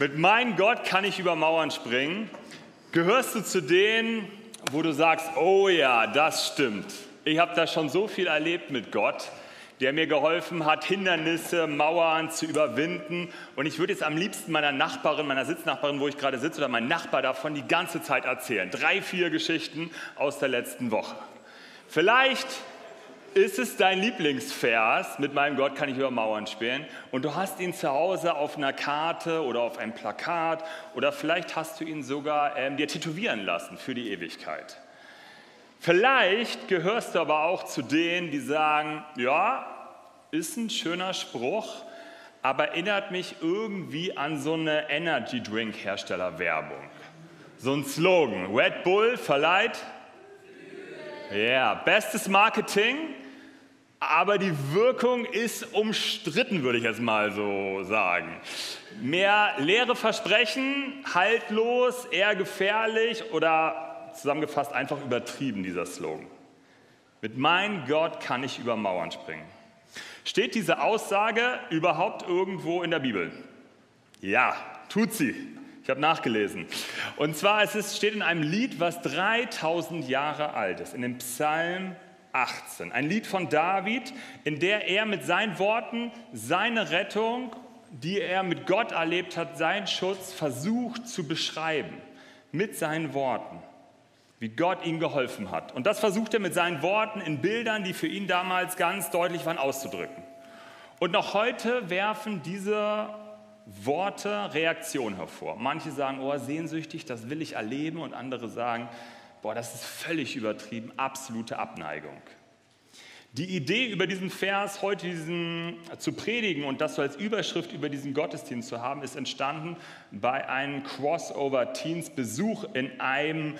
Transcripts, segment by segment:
Mit meinem Gott kann ich über Mauern springen. Gehörst du zu denen, wo du sagst, oh ja, das stimmt. Ich habe da schon so viel erlebt mit Gott, der mir geholfen hat, Hindernisse, Mauern zu überwinden. Und ich würde jetzt am liebsten meiner Nachbarin, meiner Sitznachbarin, wo ich gerade sitze, oder meinem Nachbar davon die ganze Zeit erzählen. Drei, vier Geschichten aus der letzten Woche. Vielleicht ist es dein Lieblingsvers, mit meinem Gott kann ich über Mauern spielen, und du hast ihn zu Hause auf einer Karte oder auf einem Plakat oder vielleicht hast du ihn sogar ähm, dir tätowieren lassen für die Ewigkeit. Vielleicht gehörst du aber auch zu denen, die sagen, ja, ist ein schöner Spruch, aber erinnert mich irgendwie an so eine Energy Drink Hersteller Werbung. So ein Slogan, Red Bull verleiht ja, yeah. bestes Marketing, aber die Wirkung ist umstritten, würde ich jetzt mal so sagen. Mehr leere Versprechen, haltlos, eher gefährlich oder zusammengefasst einfach übertrieben, dieser Slogan. Mit mein Gott kann ich über Mauern springen. Steht diese Aussage überhaupt irgendwo in der Bibel? Ja, tut sie. Ich habe nachgelesen. Und zwar es ist, steht in einem Lied, was 3000 Jahre alt ist, in dem Psalm 18. Ein Lied von David, in der er mit seinen Worten seine Rettung, die er mit Gott erlebt hat, seinen Schutz versucht zu beschreiben. Mit seinen Worten. Wie Gott ihm geholfen hat. Und das versucht er mit seinen Worten in Bildern, die für ihn damals ganz deutlich waren, auszudrücken. Und noch heute werfen diese Worte Reaktionen hervor. Manche sagen, oh, sehnsüchtig, das will ich erleben. Und andere sagen, boah, das ist völlig übertrieben, absolute Abneigung. Die Idee über diesen Vers heute diesen zu predigen und das so als Überschrift über diesen Gottesdienst zu haben, ist entstanden bei einem Crossover Teens Besuch in einem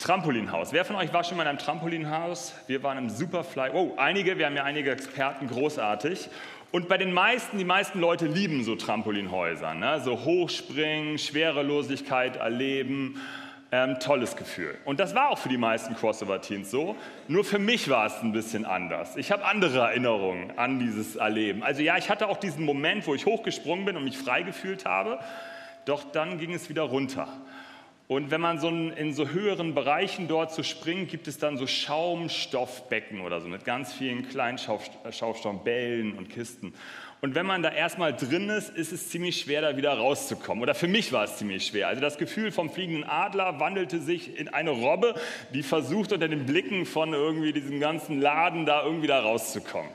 Trampolinhaus. Wer von euch war schon mal in einem Trampolinhaus? Wir waren im Superfly. Oh, einige, wir haben ja einige Experten, großartig. Und bei den meisten, die meisten Leute lieben so Trampolinhäuser, ne? so Hochspringen, Schwerelosigkeit erleben, ähm, tolles Gefühl. Und das war auch für die meisten Crossover-Teens so. Nur für mich war es ein bisschen anders. Ich habe andere Erinnerungen an dieses Erleben. Also ja, ich hatte auch diesen Moment, wo ich hochgesprungen bin und mich frei gefühlt habe. Doch dann ging es wieder runter. Und wenn man so in so höheren Bereichen dort so springt, gibt es dann so Schaumstoffbecken oder so mit ganz vielen kleinen Schaumstoffbällen und Kisten. Und wenn man da erstmal drin ist, ist es ziemlich schwer, da wieder rauszukommen. Oder für mich war es ziemlich schwer. Also das Gefühl vom fliegenden Adler wandelte sich in eine Robbe, die versucht, unter den Blicken von irgendwie diesem ganzen Laden da irgendwie da rauszukommen.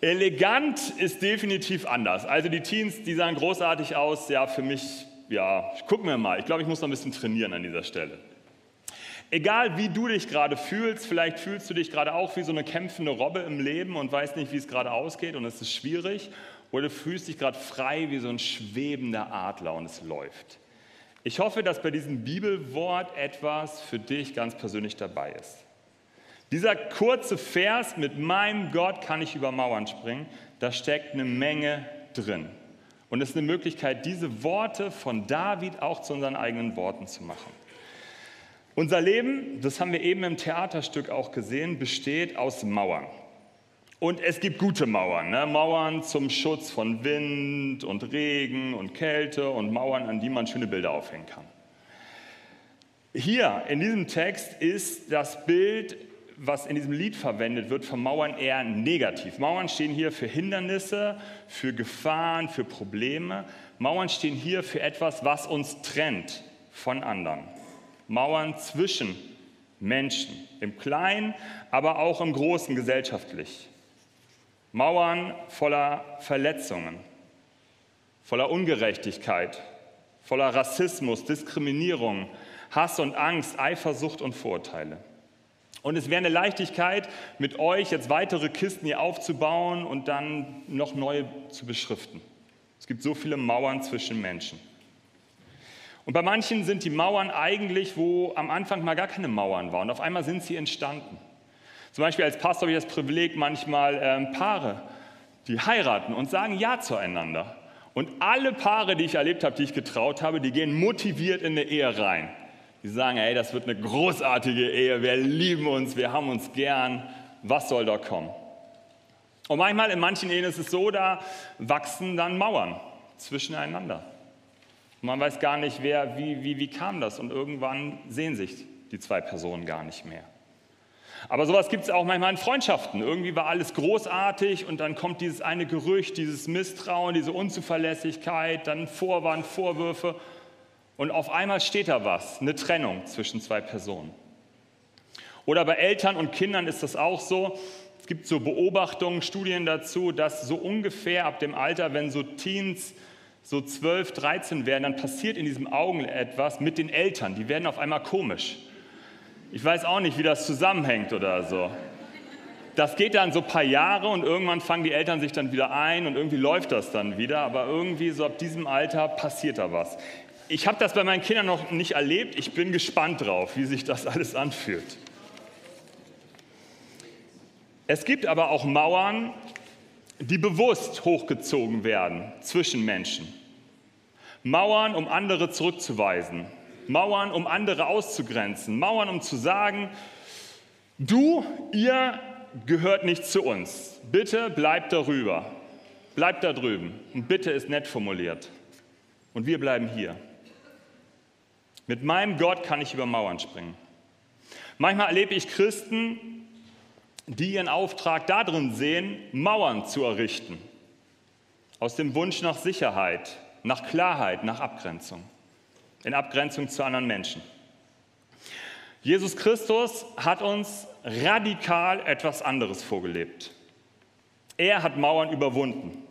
Elegant ist definitiv anders. Also die Teens, die sahen großartig aus. Ja, für mich, ja, gucken wir mal. Ich glaube, ich muss noch ein bisschen trainieren an dieser Stelle. Egal wie du dich gerade fühlst, vielleicht fühlst du dich gerade auch wie so eine kämpfende Robbe im Leben und weißt nicht, wie es gerade ausgeht und es ist schwierig, oder du fühlst dich gerade frei wie so ein schwebender Adler und es läuft. Ich hoffe, dass bei diesem Bibelwort etwas für dich ganz persönlich dabei ist. Dieser kurze Vers mit meinem Gott kann ich über Mauern springen, da steckt eine Menge drin. Und es ist eine Möglichkeit, diese Worte von David auch zu unseren eigenen Worten zu machen. Unser Leben, das haben wir eben im Theaterstück auch gesehen, besteht aus Mauern. Und es gibt gute Mauern, ne? Mauern zum Schutz von Wind und Regen und Kälte und Mauern, an die man schöne Bilder aufhängen kann. Hier in diesem Text ist das Bild, was in diesem Lied verwendet wird, von Mauern eher negativ. Mauern stehen hier für Hindernisse, für Gefahren, für Probleme. Mauern stehen hier für etwas, was uns trennt von anderen. Mauern zwischen Menschen, im Kleinen, aber auch im Großen gesellschaftlich. Mauern voller Verletzungen, voller Ungerechtigkeit, voller Rassismus, Diskriminierung, Hass und Angst, Eifersucht und Vorurteile. Und es wäre eine Leichtigkeit, mit euch jetzt weitere Kisten hier aufzubauen und dann noch neue zu beschriften. Es gibt so viele Mauern zwischen Menschen. Und bei manchen sind die Mauern eigentlich, wo am Anfang mal gar keine Mauern waren. Und auf einmal sind sie entstanden. Zum Beispiel als Pastor habe ich das Privileg, manchmal ähm, Paare, die heiraten und sagen Ja zueinander. Und alle Paare, die ich erlebt habe, die ich getraut habe, die gehen motiviert in eine Ehe rein. Die sagen, hey, das wird eine großartige Ehe, wir lieben uns, wir haben uns gern, was soll da kommen? Und manchmal in manchen Ehen ist es so, da wachsen dann Mauern zwischeneinander. Man weiß gar nicht, wer, wie, wie, wie kam das. Und irgendwann sehen sich die zwei Personen gar nicht mehr. Aber sowas gibt es auch manchmal in Freundschaften. Irgendwie war alles großartig und dann kommt dieses eine Gerücht, dieses Misstrauen, diese Unzuverlässigkeit, dann Vorwand, Vorwürfe und auf einmal steht da was, eine Trennung zwischen zwei Personen. Oder bei Eltern und Kindern ist das auch so. Es gibt so Beobachtungen, Studien dazu, dass so ungefähr ab dem Alter, wenn so Teens so 12, 13 werden, dann passiert in diesem Augen etwas mit den Eltern. Die werden auf einmal komisch. Ich weiß auch nicht, wie das zusammenhängt oder so. Das geht dann so ein paar Jahre und irgendwann fangen die Eltern sich dann wieder ein und irgendwie läuft das dann wieder, aber irgendwie so ab diesem Alter passiert da was. Ich habe das bei meinen Kindern noch nicht erlebt. Ich bin gespannt drauf, wie sich das alles anfühlt. Es gibt aber auch Mauern, die bewusst hochgezogen werden zwischen Menschen. Mauern, um andere zurückzuweisen. Mauern, um andere auszugrenzen. Mauern, um zu sagen, du, ihr gehört nicht zu uns. Bitte bleibt darüber. Bleibt da drüben. Und bitte ist nett formuliert. Und wir bleiben hier. Mit meinem Gott kann ich über Mauern springen. Manchmal erlebe ich Christen, die ihren Auftrag darin sehen, Mauern zu errichten. Aus dem Wunsch nach Sicherheit, nach Klarheit, nach Abgrenzung. In Abgrenzung zu anderen Menschen. Jesus Christus hat uns radikal etwas anderes vorgelebt. Er hat Mauern überwunden.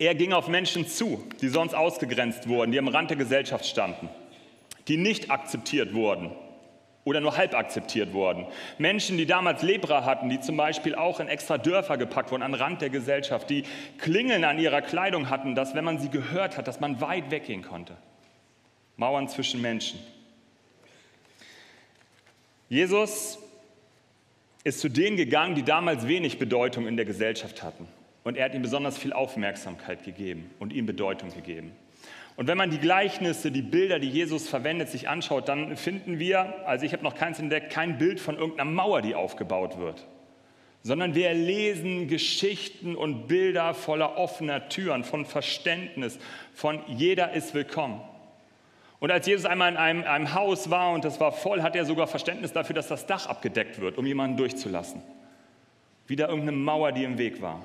Er ging auf Menschen zu, die sonst ausgegrenzt wurden, die am Rand der Gesellschaft standen, die nicht akzeptiert wurden oder nur halb akzeptiert wurden. Menschen, die damals Lepra hatten, die zum Beispiel auch in extra Dörfer gepackt wurden, an Rand der Gesellschaft, die Klingeln an ihrer Kleidung hatten, dass wenn man sie gehört hat, dass man weit weggehen konnte. Mauern zwischen Menschen. Jesus ist zu denen gegangen, die damals wenig Bedeutung in der Gesellschaft hatten. Und er hat ihm besonders viel Aufmerksamkeit gegeben und ihm Bedeutung gegeben. Und wenn man die Gleichnisse, die Bilder, die Jesus verwendet, sich anschaut, dann finden wir, also ich habe noch keins entdeckt, kein Bild von irgendeiner Mauer, die aufgebaut wird, sondern wir lesen Geschichten und Bilder voller offener Türen, von Verständnis, von jeder ist willkommen. Und als Jesus einmal in einem, einem Haus war und das war voll, hat er sogar Verständnis dafür, dass das Dach abgedeckt wird, um jemanden durchzulassen. Wieder irgendeine Mauer, die im Weg war.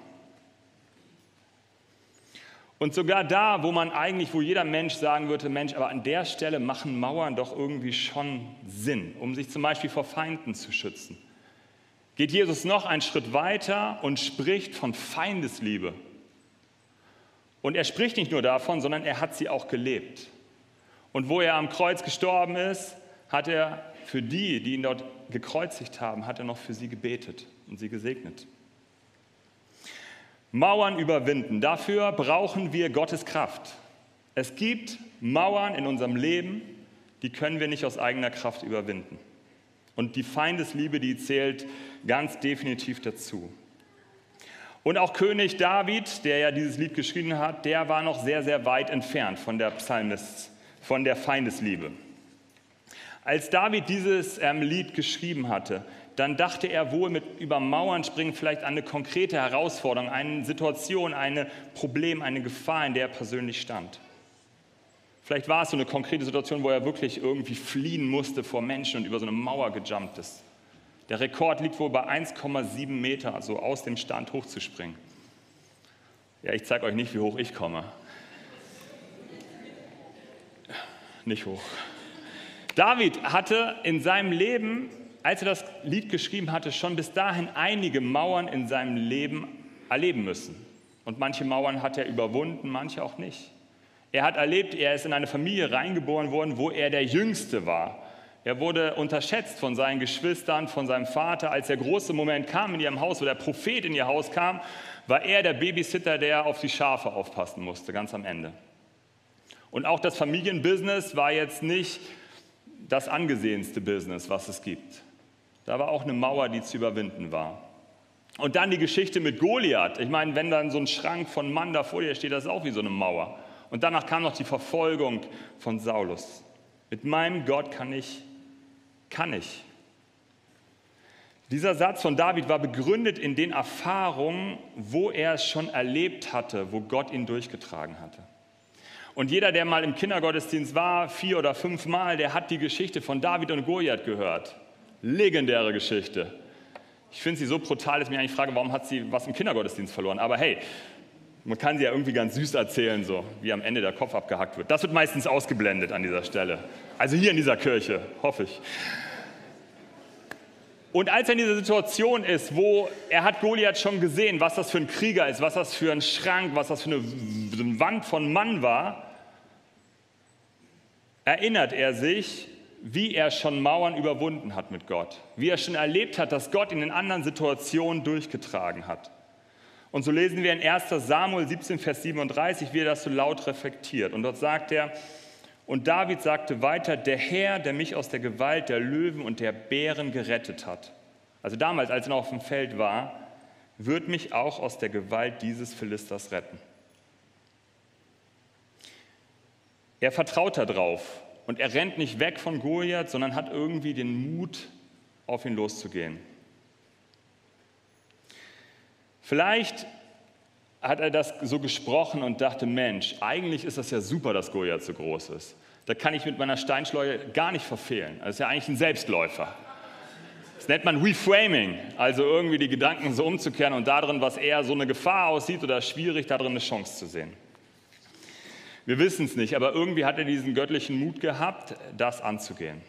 Und sogar da, wo man eigentlich, wo jeder Mensch sagen würde, Mensch, aber an der Stelle machen Mauern doch irgendwie schon Sinn, um sich zum Beispiel vor Feinden zu schützen, geht Jesus noch einen Schritt weiter und spricht von Feindesliebe. Und er spricht nicht nur davon, sondern er hat sie auch gelebt. Und wo er am Kreuz gestorben ist, hat er für die, die ihn dort gekreuzigt haben, hat er noch für sie gebetet und sie gesegnet. Mauern überwinden. Dafür brauchen wir Gottes Kraft. Es gibt Mauern in unserem Leben, die können wir nicht aus eigener Kraft überwinden. Und die Feindesliebe, die zählt ganz definitiv dazu. Und auch König David, der ja dieses Lied geschrieben hat, der war noch sehr, sehr weit entfernt von der Psalmist, von der Feindesliebe. Als David dieses ähm, Lied geschrieben hatte, dann dachte er wohl mit über Mauern springen vielleicht an eine konkrete Herausforderung, eine Situation, ein Problem, eine Gefahr, in der er persönlich stand. Vielleicht war es so eine konkrete Situation, wo er wirklich irgendwie fliehen musste vor Menschen und über so eine Mauer gejumpt ist. Der Rekord liegt wohl bei 1,7 Meter, also aus dem Stand hochzuspringen. Ja, ich zeige euch nicht, wie hoch ich komme. Nicht hoch. David hatte in seinem Leben als er das Lied geschrieben hatte, schon bis dahin einige Mauern in seinem Leben erleben müssen. Und manche Mauern hat er überwunden, manche auch nicht. Er hat erlebt, er ist in eine Familie reingeboren worden, wo er der Jüngste war. Er wurde unterschätzt von seinen Geschwistern, von seinem Vater. Als der große Moment kam in ihrem Haus, wo der Prophet in ihr Haus kam, war er der Babysitter, der auf die Schafe aufpassen musste, ganz am Ende. Und auch das Familienbusiness war jetzt nicht das angesehenste Business, was es gibt. Da war auch eine Mauer, die zu überwinden war. Und dann die Geschichte mit Goliath. Ich meine, wenn dann so ein Schrank von Mann da vor dir steht, das ist auch wie so eine Mauer. Und danach kam noch die Verfolgung von Saulus. Mit meinem Gott kann ich, kann ich. Dieser Satz von David war begründet in den Erfahrungen, wo er es schon erlebt hatte, wo Gott ihn durchgetragen hatte. Und jeder, der mal im Kindergottesdienst war, vier oder fünf Mal, der hat die Geschichte von David und Goliath gehört. Legendäre Geschichte. Ich finde sie so brutal, dass ich mich eigentlich frage, warum hat sie was im Kindergottesdienst verloren? Aber hey, man kann sie ja irgendwie ganz süß erzählen, so wie am Ende der Kopf abgehackt wird. Das wird meistens ausgeblendet an dieser Stelle. Also hier in dieser Kirche, hoffe ich. Und als er in dieser Situation ist, wo er hat Goliath schon gesehen, was das für ein Krieger ist, was das für ein Schrank, was das für eine Wand von Mann war, erinnert er sich, wie er schon Mauern überwunden hat mit Gott, wie er schon erlebt hat, dass Gott ihn in anderen Situationen durchgetragen hat. Und so lesen wir in 1 Samuel 17, Vers 37, wie er das so laut reflektiert. Und dort sagt er, und David sagte weiter, der Herr, der mich aus der Gewalt der Löwen und der Bären gerettet hat, also damals, als er noch auf dem Feld war, wird mich auch aus der Gewalt dieses Philisters retten. Er vertraut darauf und er rennt nicht weg von Goliath, sondern hat irgendwie den Mut, auf ihn loszugehen. Vielleicht hat er das so gesprochen und dachte, Mensch, eigentlich ist das ja super, dass Goliath so groß ist. Da kann ich mit meiner Steinschleue gar nicht verfehlen. Das ist ja eigentlich ein Selbstläufer. Das nennt man Reframing, also irgendwie die Gedanken so umzukehren und darin, was eher so eine Gefahr aussieht oder schwierig, darin eine Chance zu sehen. Wir wissen es nicht, aber irgendwie hat er diesen göttlichen Mut gehabt, das anzugehen.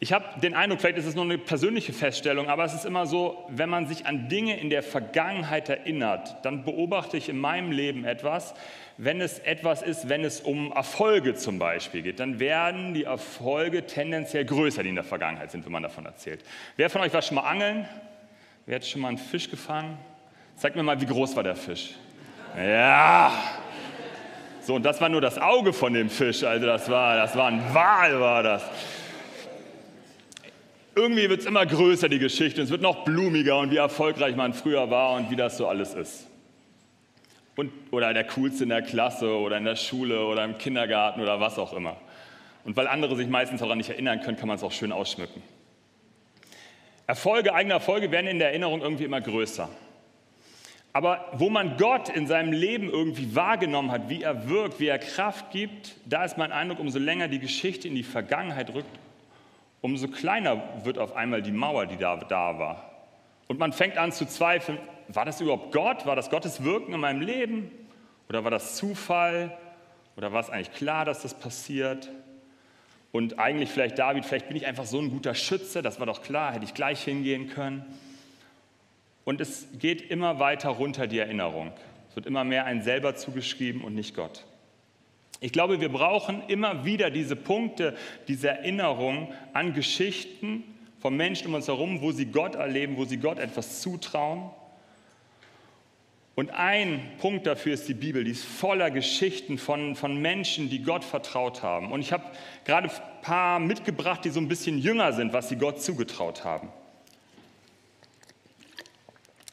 Ich habe den Eindruck, vielleicht ist es nur eine persönliche Feststellung, aber es ist immer so, wenn man sich an Dinge in der Vergangenheit erinnert, dann beobachte ich in meinem Leben etwas, wenn es etwas ist, wenn es um Erfolge zum Beispiel geht, dann werden die Erfolge tendenziell größer, die in der Vergangenheit sind, wenn man davon erzählt. Wer von euch war schon mal angeln? Wer hat schon mal einen Fisch gefangen? Zeigt mir mal, wie groß war der Fisch? Ja! So, und das war nur das Auge von dem Fisch, also das war, das war ein Wal, war das irgendwie wird es immer größer, die Geschichte. Es wird noch blumiger und wie erfolgreich man früher war und wie das so alles ist. Und, oder der Coolste in der Klasse oder in der Schule oder im Kindergarten oder was auch immer. Und weil andere sich meistens daran nicht erinnern können, kann man es auch schön ausschmücken. Erfolge, eigene Erfolge werden in der Erinnerung irgendwie immer größer. Aber wo man Gott in seinem Leben irgendwie wahrgenommen hat, wie er wirkt, wie er Kraft gibt, da ist mein Eindruck, umso länger die Geschichte in die Vergangenheit rückt, umso kleiner wird auf einmal die Mauer, die da, da war. Und man fängt an zu zweifeln, war das überhaupt Gott? War das Gottes Wirken in meinem Leben? Oder war das Zufall? Oder war es eigentlich klar, dass das passiert? Und eigentlich vielleicht David, vielleicht bin ich einfach so ein guter Schütze, das war doch klar, hätte ich gleich hingehen können. Und es geht immer weiter runter, die Erinnerung. Es wird immer mehr ein selber zugeschrieben und nicht Gott. Ich glaube, wir brauchen immer wieder diese Punkte, diese Erinnerung an Geschichten von Menschen um uns herum, wo sie Gott erleben, wo sie Gott etwas zutrauen. Und ein Punkt dafür ist die Bibel, die ist voller Geschichten von, von Menschen, die Gott vertraut haben. Und ich habe gerade ein paar mitgebracht, die so ein bisschen jünger sind, was sie Gott zugetraut haben.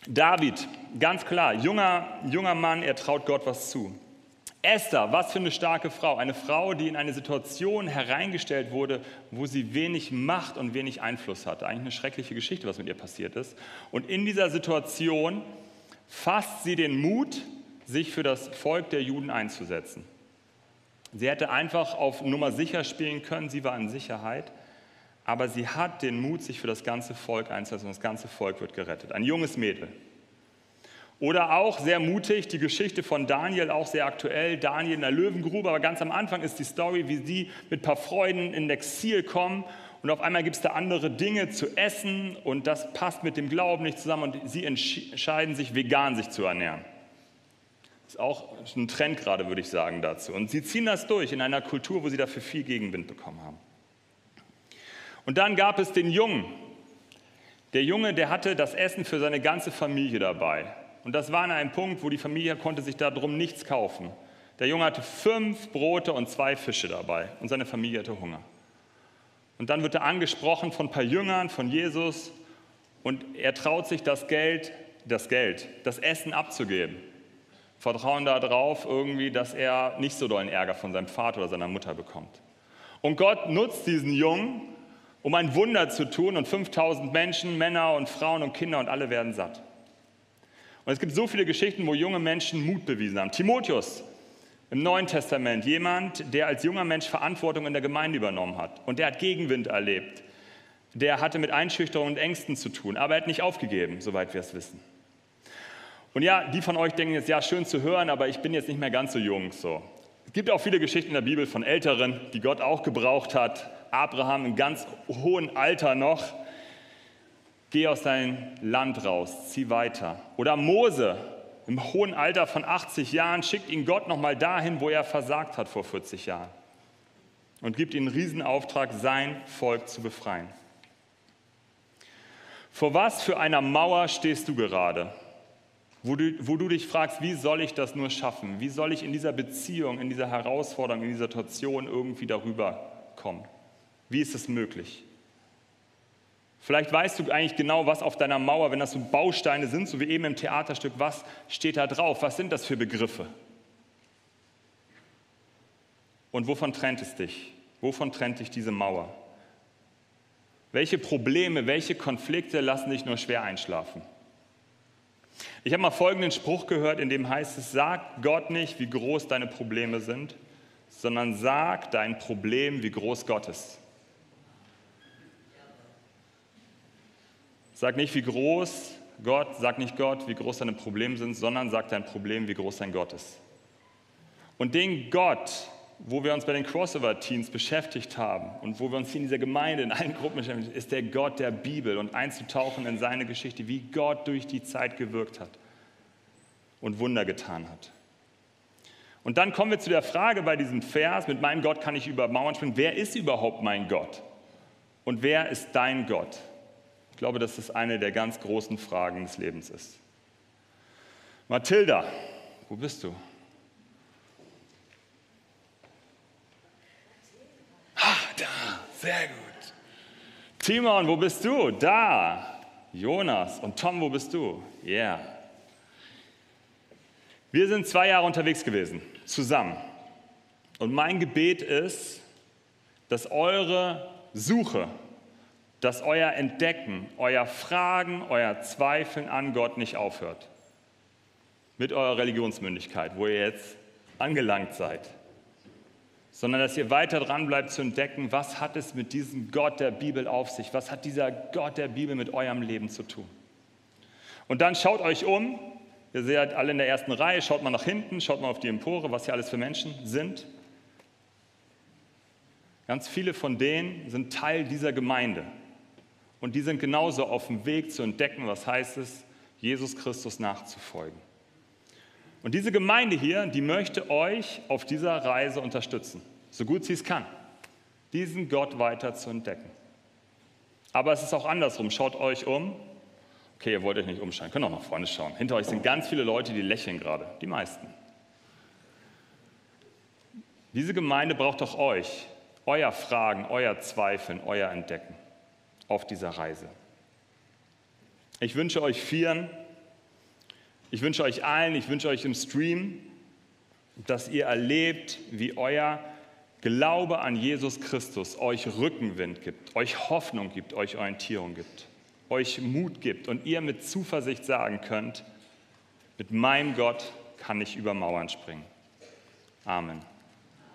David, ganz klar, junger, junger Mann, er traut Gott was zu. Esther, was für eine starke Frau. Eine Frau, die in eine Situation hereingestellt wurde, wo sie wenig Macht und wenig Einfluss hatte. Eigentlich eine schreckliche Geschichte, was mit ihr passiert ist. Und in dieser Situation fasst sie den Mut, sich für das Volk der Juden einzusetzen. Sie hätte einfach auf Nummer sicher spielen können, sie war in Sicherheit, aber sie hat den Mut, sich für das ganze Volk einzusetzen und das ganze Volk wird gerettet. Ein junges Mädel. Oder auch sehr mutig, die Geschichte von Daniel, auch sehr aktuell, Daniel in der Löwengrube, aber ganz am Anfang ist die Story, wie sie mit ein paar Freuden in Exil kommen und auf einmal gibt es da andere Dinge zu essen und das passt mit dem Glauben nicht zusammen und sie entscheiden sich, vegan sich zu ernähren. Ist auch ein Trend gerade, würde ich sagen, dazu. Und sie ziehen das durch in einer Kultur, wo sie dafür viel Gegenwind bekommen haben. Und dann gab es den Jungen. Der Junge, der hatte das Essen für seine ganze Familie dabei. Und das war an einem Punkt, wo die Familie konnte sich darum nichts kaufen. Der Junge hatte fünf Brote und zwei Fische dabei und seine Familie hatte Hunger. Und dann wird er angesprochen von ein paar Jüngern, von Jesus und er traut sich das Geld, das Geld, das Essen abzugeben. Vertrauen darauf irgendwie, dass er nicht so dollen Ärger von seinem Vater oder seiner Mutter bekommt. Und Gott nutzt diesen Jungen um ein Wunder zu tun und 5000 Menschen, Männer und Frauen und Kinder und alle werden satt. Und es gibt so viele Geschichten, wo junge Menschen Mut bewiesen haben. Timotheus im Neuen Testament, jemand, der als junger Mensch Verantwortung in der Gemeinde übernommen hat und der hat Gegenwind erlebt. Der hatte mit Einschüchterung und Ängsten zu tun, aber er hat nicht aufgegeben, soweit wir es wissen. Und ja, die von euch denken jetzt, ja, schön zu hören, aber ich bin jetzt nicht mehr ganz so jung. So. Es gibt auch viele Geschichten in der Bibel von Älteren, die Gott auch gebraucht hat. Abraham im ganz hohen Alter noch. Geh aus deinem Land raus, zieh weiter. Oder Mose im hohen Alter von 80 Jahren schickt ihn Gott nochmal dahin, wo er versagt hat vor 40 Jahren. Und gibt ihm einen Riesenauftrag, sein Volk zu befreien. Vor was für einer Mauer stehst du gerade? wo du, wo du dich fragst, wie soll ich das nur schaffen? Wie soll ich in dieser Beziehung, in dieser Herausforderung, in dieser Situation irgendwie darüber kommen? Wie ist es möglich? Vielleicht weißt du eigentlich genau, was auf deiner Mauer, wenn das so Bausteine sind, so wie eben im Theaterstück, was steht da drauf? Was sind das für Begriffe? Und wovon trennt es dich? Wovon trennt dich diese Mauer? Welche Probleme, welche Konflikte lassen dich nur schwer einschlafen? Ich habe mal folgenden Spruch gehört, in dem heißt es, sag Gott nicht, wie groß deine Probleme sind, sondern sag dein Problem, wie groß Gott ist. Sag nicht, wie groß Gott, sag nicht Gott, wie groß deine Probleme sind, sondern sag dein Problem, wie groß dein Gott ist. Und den Gott, wo wir uns bei den Crossover-Teams beschäftigt haben und wo wir uns hier in dieser Gemeinde, in allen Gruppen beschäftigen, ist der Gott der Bibel und einzutauchen in seine Geschichte, wie Gott durch die Zeit gewirkt hat und Wunder getan hat. Und dann kommen wir zu der Frage bei diesem Vers, mit meinem Gott kann ich über Mauern springen, wer ist überhaupt mein Gott? Und wer ist dein Gott? Ich glaube, dass das eine der ganz großen Fragen des Lebens ist. Mathilda, wo bist du? Sehr gut. Timon, wo bist du? Da. Jonas. Und Tom, wo bist du? Ja. Yeah. Wir sind zwei Jahre unterwegs gewesen, zusammen. Und mein Gebet ist, dass eure Suche, dass euer Entdecken, euer Fragen, euer Zweifeln an Gott nicht aufhört. Mit eurer Religionsmündigkeit, wo ihr jetzt angelangt seid sondern dass ihr weiter dran bleibt zu entdecken, was hat es mit diesem Gott der Bibel auf sich? Was hat dieser Gott der Bibel mit eurem Leben zu tun? Und dann schaut euch um. Ihr seid alle in der ersten Reihe, schaut mal nach hinten, schaut mal auf die Empore, was hier alles für Menschen sind. Ganz viele von denen sind Teil dieser Gemeinde. Und die sind genauso auf dem Weg zu entdecken, was heißt es, Jesus Christus nachzufolgen. Und diese Gemeinde hier, die möchte euch auf dieser Reise unterstützen, so gut sie es kann, diesen Gott weiter zu entdecken. Aber es ist auch andersrum. Schaut euch um. Okay, ihr wollt euch nicht umschauen, könnt auch nach vorne schauen. Hinter euch sind ganz viele Leute, die lächeln gerade, die meisten. Diese Gemeinde braucht auch euch, euer Fragen, euer Zweifeln, euer Entdecken auf dieser Reise. Ich wünsche euch vieren ich wünsche euch allen, ich wünsche euch im Stream, dass ihr erlebt, wie euer Glaube an Jesus Christus euch Rückenwind gibt, euch Hoffnung gibt, euch Orientierung gibt, euch Mut gibt und ihr mit Zuversicht sagen könnt, mit meinem Gott kann ich über Mauern springen. Amen.